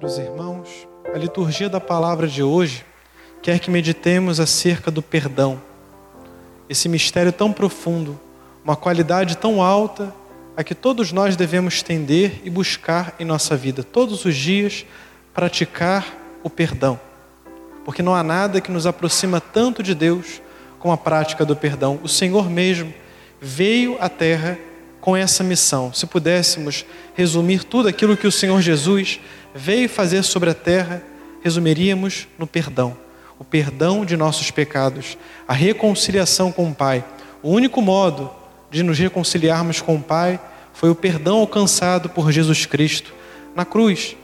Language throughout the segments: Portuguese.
Caros irmãos, a liturgia da palavra de hoje quer que meditemos acerca do perdão. Esse mistério tão profundo, uma qualidade tão alta a que todos nós devemos tender e buscar em nossa vida, todos os dias, praticar o perdão. Porque não há nada que nos aproxima tanto de Deus como a prática do perdão. O Senhor mesmo veio à terra com essa missão. Se pudéssemos resumir tudo aquilo que o Senhor Jesus veio fazer sobre a terra, resumiríamos no perdão. O perdão de nossos pecados, a reconciliação com o Pai. O único modo de nos reconciliarmos com o Pai foi o perdão alcançado por Jesus Cristo na cruz.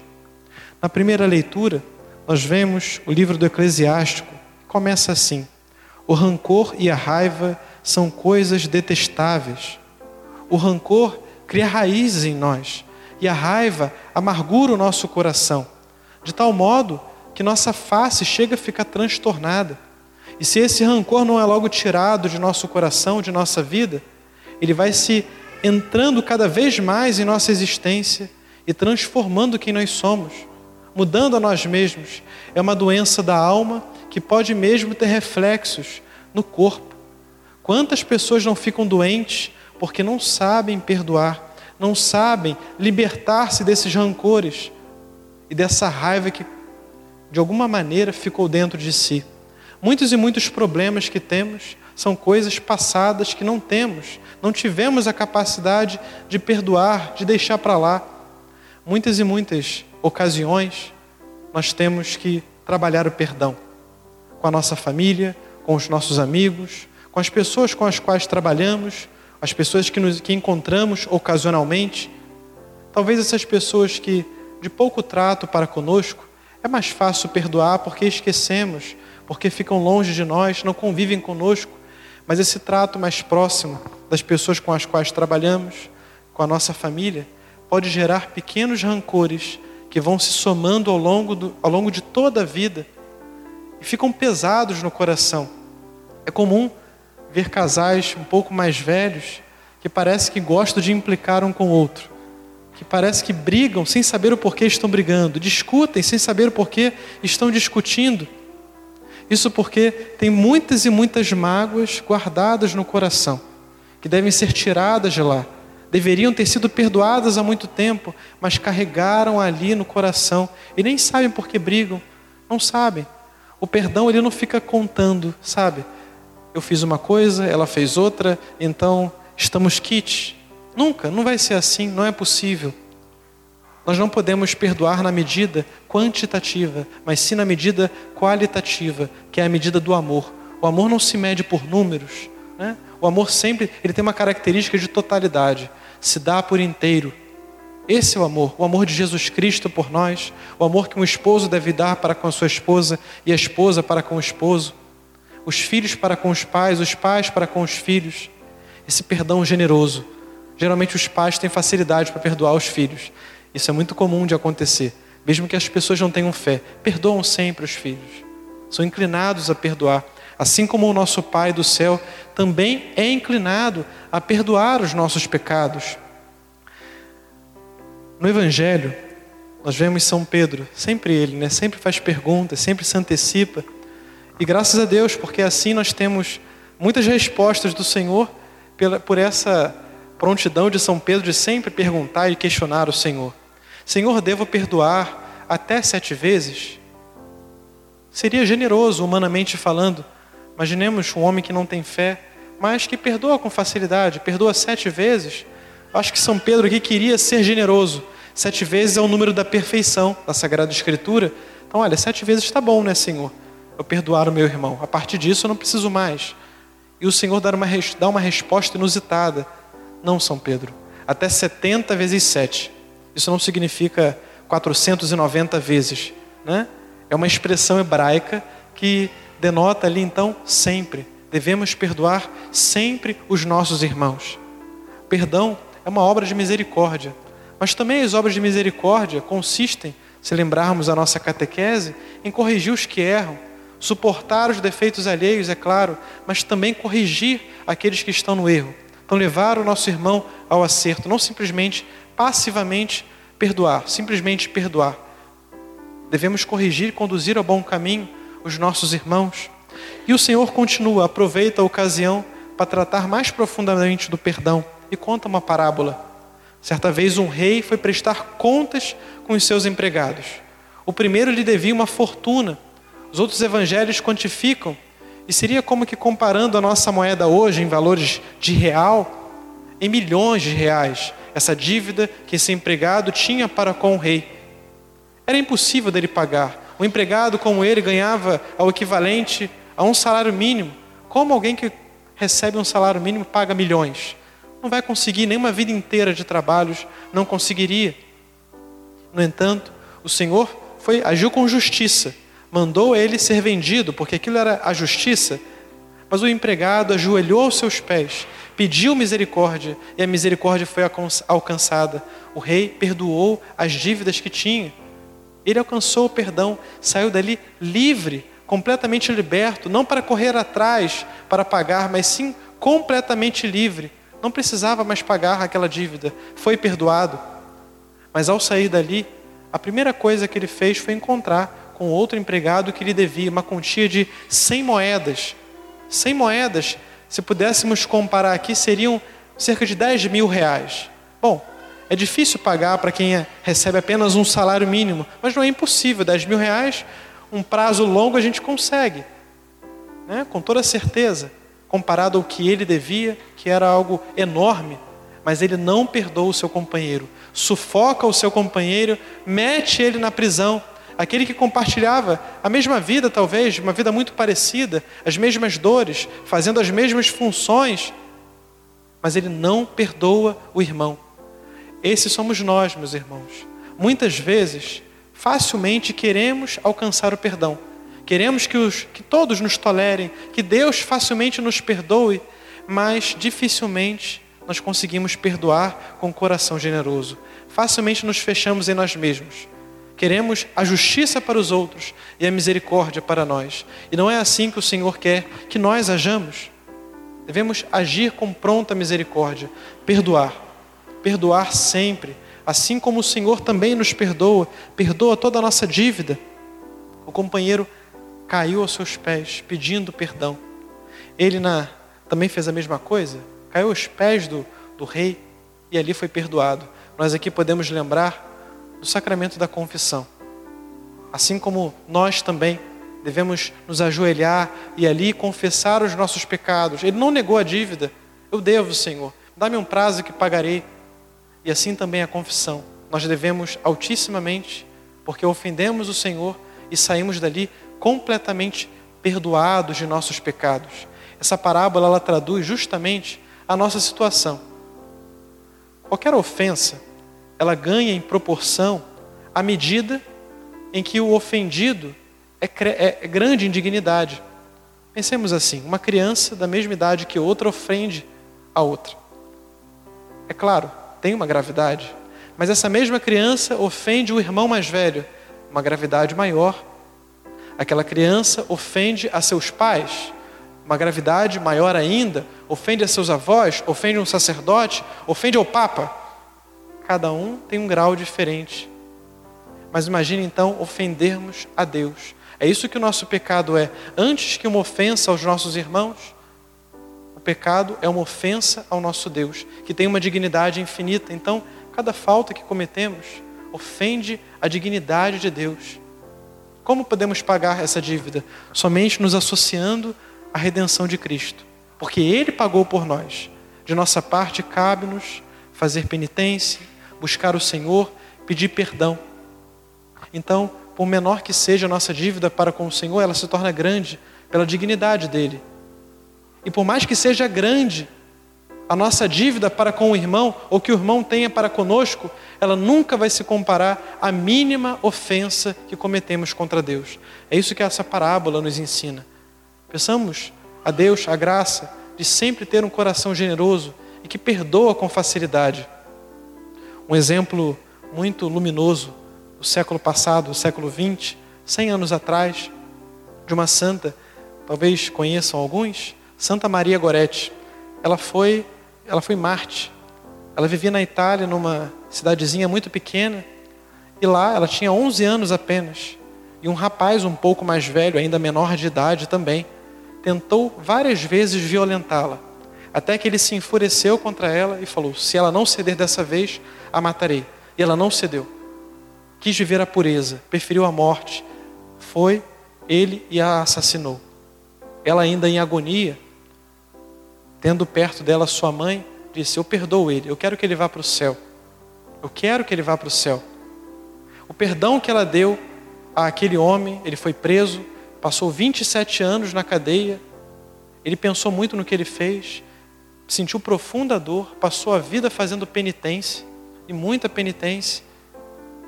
Na primeira leitura, nós vemos o livro do Eclesiástico, começa assim: O rancor e a raiva são coisas detestáveis. O rancor cria raízes em nós e a raiva amargura o nosso coração, de tal modo que nossa face chega a ficar transtornada. E se esse rancor não é logo tirado de nosso coração, de nossa vida, ele vai se entrando cada vez mais em nossa existência e transformando quem nós somos, mudando a nós mesmos. É uma doença da alma que pode mesmo ter reflexos no corpo. Quantas pessoas não ficam doentes porque não sabem perdoar, não sabem libertar-se desses rancores e dessa raiva que de alguma maneira ficou dentro de si. Muitos e muitos problemas que temos são coisas passadas que não temos, não tivemos a capacidade de perdoar, de deixar para lá. Muitas e muitas ocasiões nós temos que trabalhar o perdão com a nossa família, com os nossos amigos, com as pessoas com as quais trabalhamos, as pessoas que, nos, que encontramos ocasionalmente, talvez essas pessoas que de pouco trato para conosco, é mais fácil perdoar porque esquecemos, porque ficam longe de nós, não convivem conosco, mas esse trato mais próximo das pessoas com as quais trabalhamos, com a nossa família, pode gerar pequenos rancores que vão se somando ao longo, do, ao longo de toda a vida e ficam pesados no coração. É comum ver casais um pouco mais velhos que parece que gostam de implicar um com o outro, que parece que brigam sem saber o porquê estão brigando, discutem sem saber o porquê estão discutindo. Isso porque tem muitas e muitas mágoas guardadas no coração, que devem ser tiradas de lá. Deveriam ter sido perdoadas há muito tempo, mas carregaram ali no coração e nem sabem por que brigam, não sabem. O perdão ele não fica contando, sabe? Eu fiz uma coisa, ela fez outra, então estamos quites. Nunca, não vai ser assim, não é possível. Nós não podemos perdoar na medida quantitativa, mas sim na medida qualitativa, que é a medida do amor. O amor não se mede por números. Né? O amor sempre ele tem uma característica de totalidade, se dá por inteiro. Esse é o amor, o amor de Jesus Cristo por nós, o amor que um esposo deve dar para com a sua esposa e a esposa para com o esposo os filhos para com os pais, os pais para com os filhos. Esse perdão generoso. Geralmente os pais têm facilidade para perdoar os filhos. Isso é muito comum de acontecer. Mesmo que as pessoas não tenham fé, perdoam sempre os filhos. São inclinados a perdoar. Assim como o nosso Pai do céu também é inclinado a perdoar os nossos pecados. No Evangelho, nós vemos São Pedro, sempre ele, né? sempre faz perguntas, sempre se antecipa. E graças a Deus, porque assim nós temos muitas respostas do Senhor pela, por essa prontidão de São Pedro de sempre perguntar e questionar o Senhor. Senhor, devo perdoar até sete vezes? Seria generoso, humanamente falando. Imaginemos um homem que não tem fé, mas que perdoa com facilidade, perdoa sete vezes. Acho que São Pedro aqui queria ser generoso. Sete vezes é o número da perfeição da Sagrada Escritura. Então, olha, sete vezes está bom, né, Senhor? Eu perdoar o meu irmão. A partir disso eu não preciso mais. E o Senhor dá uma, dá uma resposta inusitada. Não, São Pedro. Até 70 vezes 7. Isso não significa 490 vezes. Né? É uma expressão hebraica que denota ali então sempre. Devemos perdoar sempre os nossos irmãos. Perdão é uma obra de misericórdia. Mas também as obras de misericórdia consistem, se lembrarmos a nossa catequese, em corrigir os que erram, suportar os defeitos alheios, é claro, mas também corrigir aqueles que estão no erro. Então, levar o nosso irmão ao acerto, não simplesmente passivamente perdoar, simplesmente perdoar. Devemos corrigir e conduzir ao bom caminho os nossos irmãos. E o Senhor continua, aproveita a ocasião para tratar mais profundamente do perdão e conta uma parábola. Certa vez um rei foi prestar contas com os seus empregados. O primeiro lhe devia uma fortuna. Os outros evangelhos quantificam e seria como que comparando a nossa moeda hoje em valores de real, em milhões de reais, essa dívida que esse empregado tinha para com o rei. Era impossível dele pagar. Um empregado como ele ganhava ao equivalente a um salário mínimo. Como alguém que recebe um salário mínimo paga milhões? Não vai conseguir nem uma vida inteira de trabalhos, não conseguiria. No entanto, o Senhor foi agiu com justiça mandou ele ser vendido, porque aquilo era a justiça. Mas o empregado ajoelhou aos seus pés, pediu misericórdia, e a misericórdia foi alcançada. O rei perdoou as dívidas que tinha. Ele alcançou o perdão, saiu dali livre, completamente liberto, não para correr atrás para pagar, mas sim completamente livre. Não precisava mais pagar aquela dívida, foi perdoado. Mas ao sair dali, a primeira coisa que ele fez foi encontrar com outro empregado que lhe devia uma quantia de 100 moedas. 100 moedas, se pudéssemos comparar aqui, seriam cerca de 10 mil reais. Bom, é difícil pagar para quem recebe apenas um salário mínimo, mas não é impossível. 10 mil reais, um prazo longo a gente consegue, né? com toda certeza, comparado ao que ele devia, que era algo enorme. Mas ele não perdoa o seu companheiro, sufoca o seu companheiro, mete ele na prisão aquele que compartilhava a mesma vida, talvez, uma vida muito parecida, as mesmas dores, fazendo as mesmas funções, mas ele não perdoa o irmão. Esses somos nós, meus irmãos. Muitas vezes, facilmente queremos alcançar o perdão. Queremos que, os, que todos nos tolerem, que Deus facilmente nos perdoe, mas dificilmente nós conseguimos perdoar com o coração generoso. Facilmente nos fechamos em nós mesmos. Queremos a justiça para os outros e a misericórdia para nós. E não é assim que o Senhor quer que nós hajamos. Devemos agir com pronta misericórdia, perdoar. Perdoar sempre, assim como o Senhor também nos perdoa, perdoa toda a nossa dívida. O companheiro caiu aos seus pés pedindo perdão. Ele na, também fez a mesma coisa, caiu aos pés do, do rei e ali foi perdoado. Nós aqui podemos lembrar do sacramento da confissão. Assim como nós também devemos nos ajoelhar e ali confessar os nossos pecados. Ele não negou a dívida. Eu devo, Senhor. Dá-me um prazo que pagarei. E assim também a confissão. Nós devemos altissimamente, porque ofendemos o Senhor e saímos dali completamente perdoados de nossos pecados. Essa parábola ela traduz justamente a nossa situação. Qualquer ofensa ela ganha em proporção à medida em que o ofendido é, é, é grande em dignidade. Pensemos assim: uma criança da mesma idade que outra ofende a outra. É claro, tem uma gravidade, mas essa mesma criança ofende o irmão mais velho, uma gravidade maior. Aquela criança ofende a seus pais, uma gravidade maior ainda, ofende a seus avós, ofende um sacerdote, ofende ao Papa Cada um tem um grau diferente. Mas imagine então ofendermos a Deus. É isso que o nosso pecado é. Antes que uma ofensa aos nossos irmãos, o pecado é uma ofensa ao nosso Deus, que tem uma dignidade infinita. Então, cada falta que cometemos ofende a dignidade de Deus. Como podemos pagar essa dívida? Somente nos associando à redenção de Cristo, porque Ele pagou por nós. De nossa parte, cabe-nos fazer penitência, buscar o Senhor, pedir perdão. Então, por menor que seja a nossa dívida para com o Senhor, ela se torna grande pela dignidade dele. E por mais que seja grande a nossa dívida para com o irmão, ou que o irmão tenha para conosco, ela nunca vai se comparar à mínima ofensa que cometemos contra Deus. É isso que essa parábola nos ensina. Peçamos a Deus a graça de sempre ter um coração generoso e que perdoa com facilidade. Um exemplo muito luminoso do século passado, do século 20, 100 anos atrás, de uma santa, talvez conheçam alguns, Santa Maria Goretti. Ela foi, ela foi Marte. Ela vivia na Itália, numa cidadezinha muito pequena, e lá ela tinha 11 anos apenas. E um rapaz um pouco mais velho, ainda menor de idade também, tentou várias vezes violentá-la, até que ele se enfureceu contra ela e falou: Se ela não ceder dessa vez, a matarei. E ela não cedeu. Quis viver a pureza, preferiu a morte. Foi ele e a assassinou. Ela, ainda em agonia, tendo perto dela sua mãe, disse: Eu perdoo ele, eu quero que ele vá para o céu. Eu quero que ele vá para o céu. O perdão que ela deu àquele homem, ele foi preso, passou 27 anos na cadeia, ele pensou muito no que ele fez, sentiu profunda dor, passou a vida fazendo penitência, e muita penitência,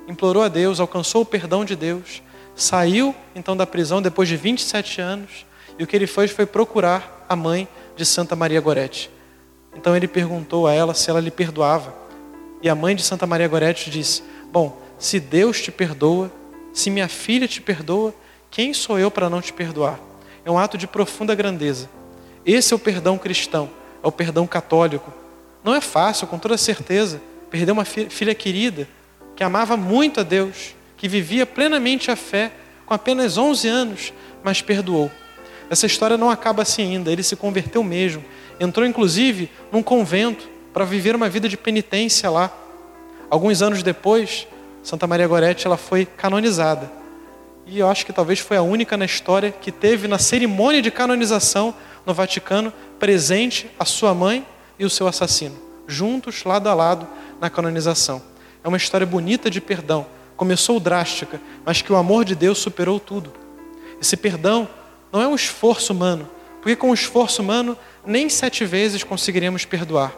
implorou a Deus, alcançou o perdão de Deus, saiu então da prisão depois de 27 anos, e o que ele fez foi procurar a mãe de Santa Maria Gorete. Então ele perguntou a ela se ela lhe perdoava. E a mãe de Santa Maria Gorete disse: Bom, se Deus te perdoa, se minha filha te perdoa, quem sou eu para não te perdoar? É um ato de profunda grandeza. Esse é o perdão cristão, é o perdão católico. Não é fácil, com toda certeza, perder uma filha querida, que amava muito a Deus, que vivia plenamente a fé, com apenas 11 anos, mas perdoou. Essa história não acaba assim ainda, ele se converteu mesmo. Entrou inclusive num convento para viver uma vida de penitência lá. Alguns anos depois, Santa Maria Gorete ela foi canonizada. E eu acho que talvez foi a única na história que teve na cerimônia de canonização no Vaticano presente a sua mãe e o seu assassino, juntos lado a lado na canonização. É uma história bonita de perdão. Começou drástica, mas que o amor de Deus superou tudo. Esse perdão não é um esforço humano, porque com o esforço humano nem sete vezes conseguiremos perdoar.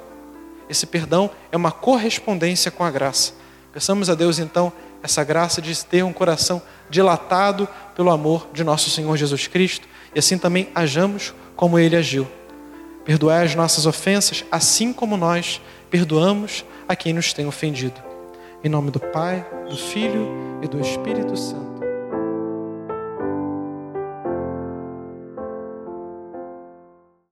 Esse perdão é uma correspondência com a graça. Peçamos a Deus então essa graça de ter um coração dilatado pelo amor de nosso Senhor Jesus Cristo e assim também hajamos como ele agiu. Perdoai as nossas ofensas, assim como nós perdoamos a quem nos tem ofendido. Em nome do Pai, do Filho e do Espírito Santo.